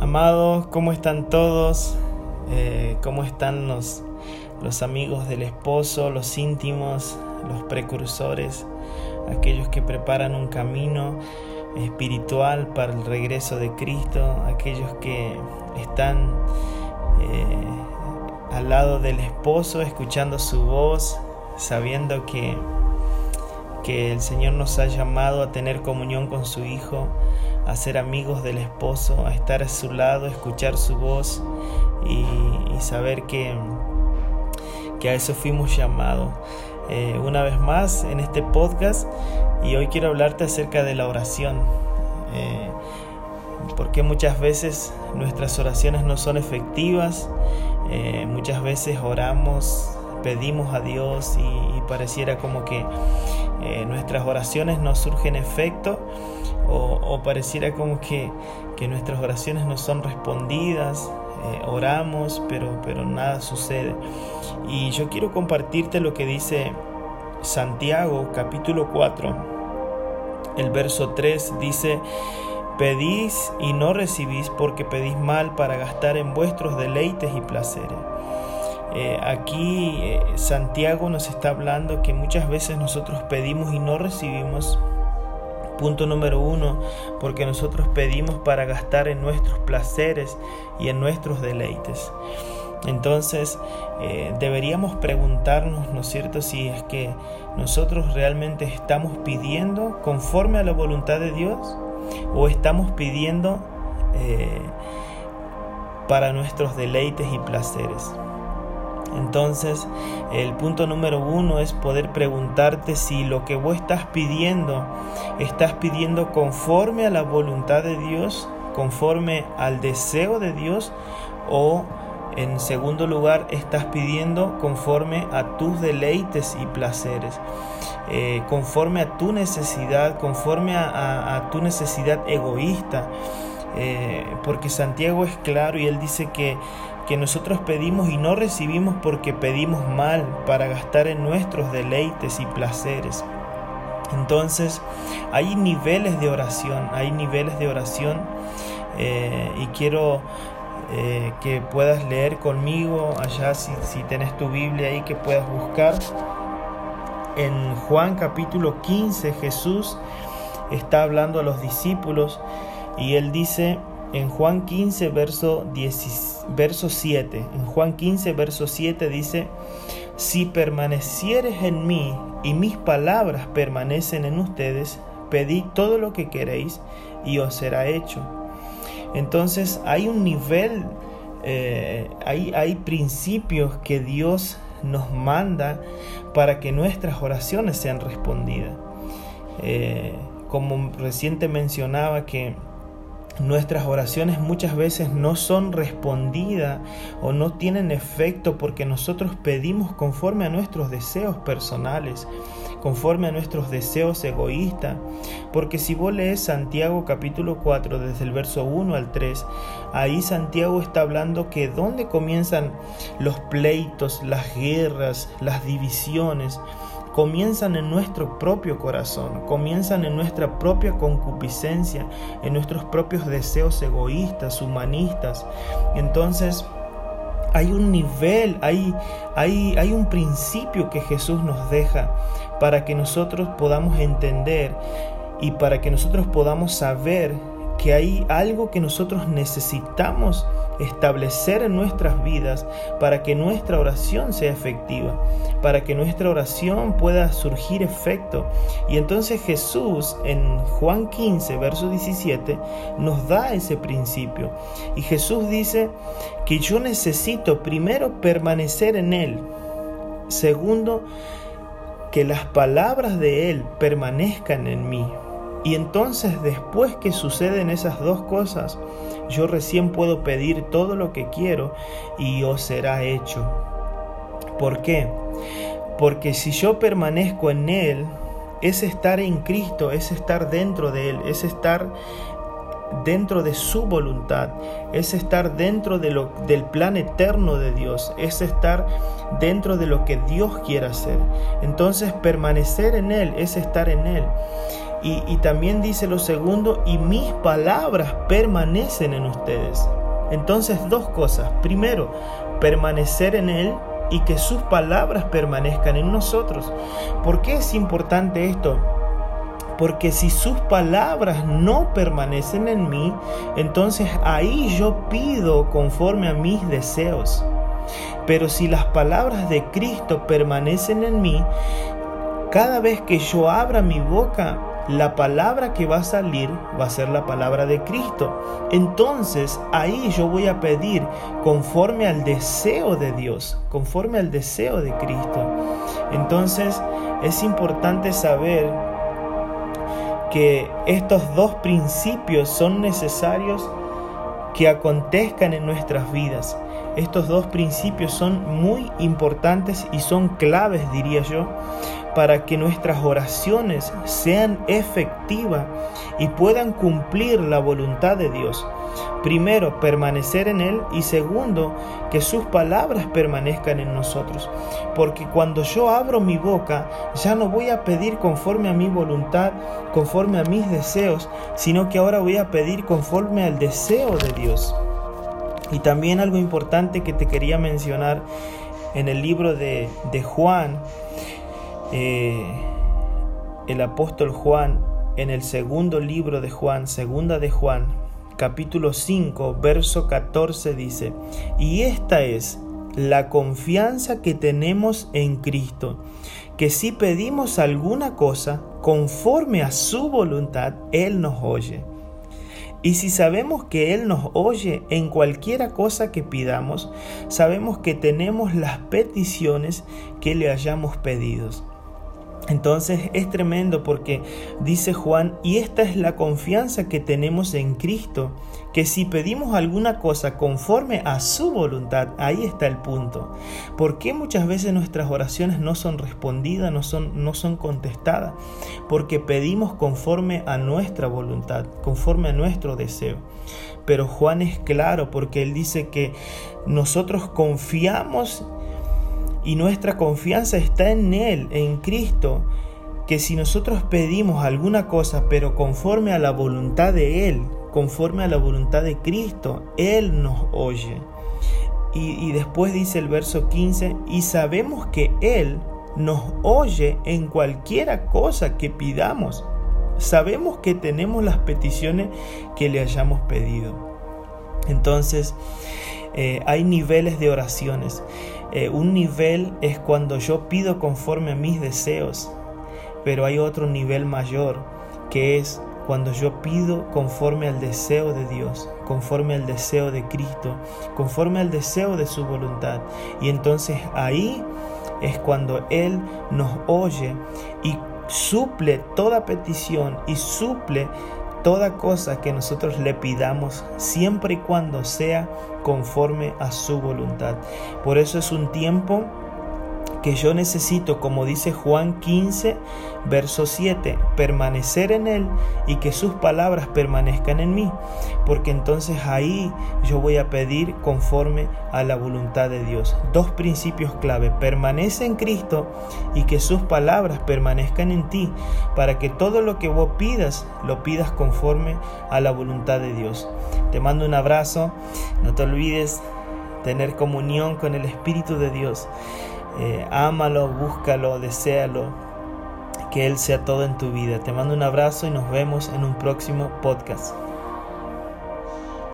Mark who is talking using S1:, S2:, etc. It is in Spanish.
S1: Amados, ¿cómo están todos? Eh, ¿Cómo están los, los amigos del esposo, los íntimos, los precursores, aquellos que preparan un camino espiritual para el regreso de Cristo, aquellos que están eh, al lado del esposo, escuchando su voz, sabiendo que, que el Señor nos ha llamado a tener comunión con su Hijo? A ser amigos del esposo, a estar a su lado, escuchar su voz y, saber que, que, a eso fuimos llamados. Eh, una vez más en este podcast y hoy quiero hablarte acerca de la oración. Eh, porque muchas veces nuestras oraciones no son efectivas, eh, muchas veces oramos, pedimos a Dios y, pareciera como que nuestras oraciones no surgen efecto o, pareciera como que, nuestras oraciones no son respondidas, eh, oramos, pero, pero nada sucede. Y yo quiero compartirte lo que dice Santiago capítulo 4, el verso 3 dice, pedís y no recibís porque pedís mal para gastar en vuestros deleites y placeres. Eh, aquí eh, Santiago nos está hablando que muchas veces nosotros pedimos y no recibimos Punto número uno, porque nosotros pedimos para gastar en nuestros placeres y en nuestros deleites. Entonces eh, deberíamos preguntarnos, ¿no es cierto?, si es que nosotros realmente estamos pidiendo conforme a la voluntad de Dios o estamos pidiendo para nuestros deleites y placeres. Entonces, el punto número uno es poder preguntarte si lo que vos estás pidiendo, estás pidiendo conforme a la voluntad de Dios, conforme al deseo de Dios, o en segundo lugar, estás pidiendo conforme a tus deleites y placeres, eh, conforme a tu necesidad, conforme a, tu necesidad egoísta. Eh, porque Santiago es claro y él dice que que nosotros pedimos y no recibimos porque pedimos mal para gastar en nuestros deleites y placeres. Entonces hay niveles de oración, hay niveles de oración eh, y quiero eh, que puedas leer conmigo allá si, si tenés tu Biblia ahí que puedas buscar. En Juan capítulo 15 Jesús está hablando a los discípulos y él dice, en Juan 15, verso, 7. En Juan 15, verso 7 dice, si permanecieres en mí y mis palabras permanecen en ustedes, pedid todo lo que queréis y os será hecho. Entonces hay un nivel, eh, hay, hay, principios que Dios nos manda para que nuestras oraciones sean respondidas. Eh, como reciente mencionaba que Nuestras oraciones muchas veces no son respondidas o no tienen efecto porque nosotros pedimos conforme a nuestros deseos personales, conforme a nuestros deseos egoístas. Porque si vos lees Santiago capítulo 4 desde el verso 1 al 3, ahí Santiago está hablando que dónde comienzan los pleitos, las guerras, las divisiones comienzan en nuestro propio corazón, comienzan en nuestra propia concupiscencia, en nuestros propios deseos egoístas, humanistas. Entonces, hay un nivel, hay, hay, hay un principio que Jesús nos deja para que nosotros podamos entender y para que nosotros podamos saber que hay algo que nosotros necesitamos establecer en nuestras vidas para que nuestra oración sea efectiva, para que nuestra oración pueda surgir efecto. Y entonces Jesús en Juan 15, verso 17, nos da ese principio. Y Jesús dice que yo necesito primero permanecer en Él. Segundo, que las palabras de Él permanezcan en mí. Y entonces después que suceden esas dos cosas, yo recién puedo pedir todo lo que quiero y os será hecho. ¿Por qué? Porque si yo permanezco en Él, es estar en Cristo, es estar dentro de Él, es estar dentro de su voluntad, es estar dentro de lo, del plan eterno de Dios, es estar dentro de lo que Dios quiere hacer. Entonces permanecer en Él es estar en Él. Y, y también dice lo segundo, y mis palabras permanecen en ustedes. Entonces dos cosas. Primero, permanecer en Él y que sus palabras permanezcan en nosotros. ¿Por qué es importante esto? Porque si sus palabras no permanecen en mí, entonces ahí yo pido conforme a mis deseos. Pero si las palabras de Cristo permanecen en mí, cada vez que yo abra mi boca, la palabra que va a salir va a ser la palabra de Cristo. Entonces ahí yo voy a pedir conforme al deseo de Dios, conforme al deseo de Cristo. Entonces es importante saber que estos dos principios son necesarios que acontezcan en nuestras vidas. Estos dos principios son muy importantes y son claves, diría yo, para que nuestras oraciones sean efectivas y puedan cumplir la voluntad de Dios. Primero, permanecer en Él y segundo, que sus palabras permanezcan en nosotros. Porque cuando yo abro mi boca, ya no voy a pedir conforme a mi voluntad, conforme a mis deseos, sino que ahora voy a pedir conforme al deseo de Dios. Y también algo importante que te quería mencionar en el libro de, Juan, eh, el apóstol Juan, en el segundo libro de Juan, segunda de Juan, capítulo 5, verso 14 dice, y esta es la confianza que tenemos en Cristo, que si pedimos alguna cosa conforme a su voluntad, Él nos oye. Y si sabemos que Él nos oye en cualquiera cosa que pidamos, sabemos que tenemos las peticiones que le hayamos pedido. Entonces es tremendo porque dice Juan, y esta es la confianza que tenemos en Cristo, que si pedimos alguna cosa conforme a su voluntad, ahí está el punto. ¿Por qué muchas veces nuestras oraciones no son respondidas, no son, no son contestadas? Porque pedimos conforme a nuestra voluntad, conforme a nuestro deseo. Pero Juan es claro porque él dice que nosotros confiamos y nuestra confianza está en Él, en Cristo, que si nosotros pedimos alguna cosa, pero conforme a la voluntad de Él, conforme a la voluntad de Cristo, Él nos oye. Y, después dice el verso 15, y sabemos que Él nos oye en cualquiera cosa que pidamos. Sabemos que tenemos las peticiones que le hayamos pedido. Entonces, eh, hay niveles de oraciones. Eh, un nivel es cuando yo pido conforme a mis deseos, pero hay otro nivel mayor que es cuando yo pido conforme al deseo de Dios, conforme al deseo de Cristo, conforme al deseo de su voluntad. Y entonces ahí es cuando Él nos oye y suple toda petición y suple toda cosa que nosotros le pidamos, siempre y cuando sea conforme a su voluntad. Por eso es un tiempo que yo necesito, como dice Juan 15, verso 7, permanecer en Él y que sus palabras permanezcan en mí, porque entonces ahí yo voy a pedir conforme a la voluntad de Dios. Dos principios clave, permanece en Cristo y que sus palabras permanezcan en ti, para que todo lo que vos pidas, lo pidas conforme a la voluntad de Dios. Te mando un abrazo, no te olvides tener comunión con el Espíritu de Dios. Eh, ámalo, búscalo, deséalo, que Él sea todo en tu vida. Te mando un abrazo y nos vemos en un próximo podcast.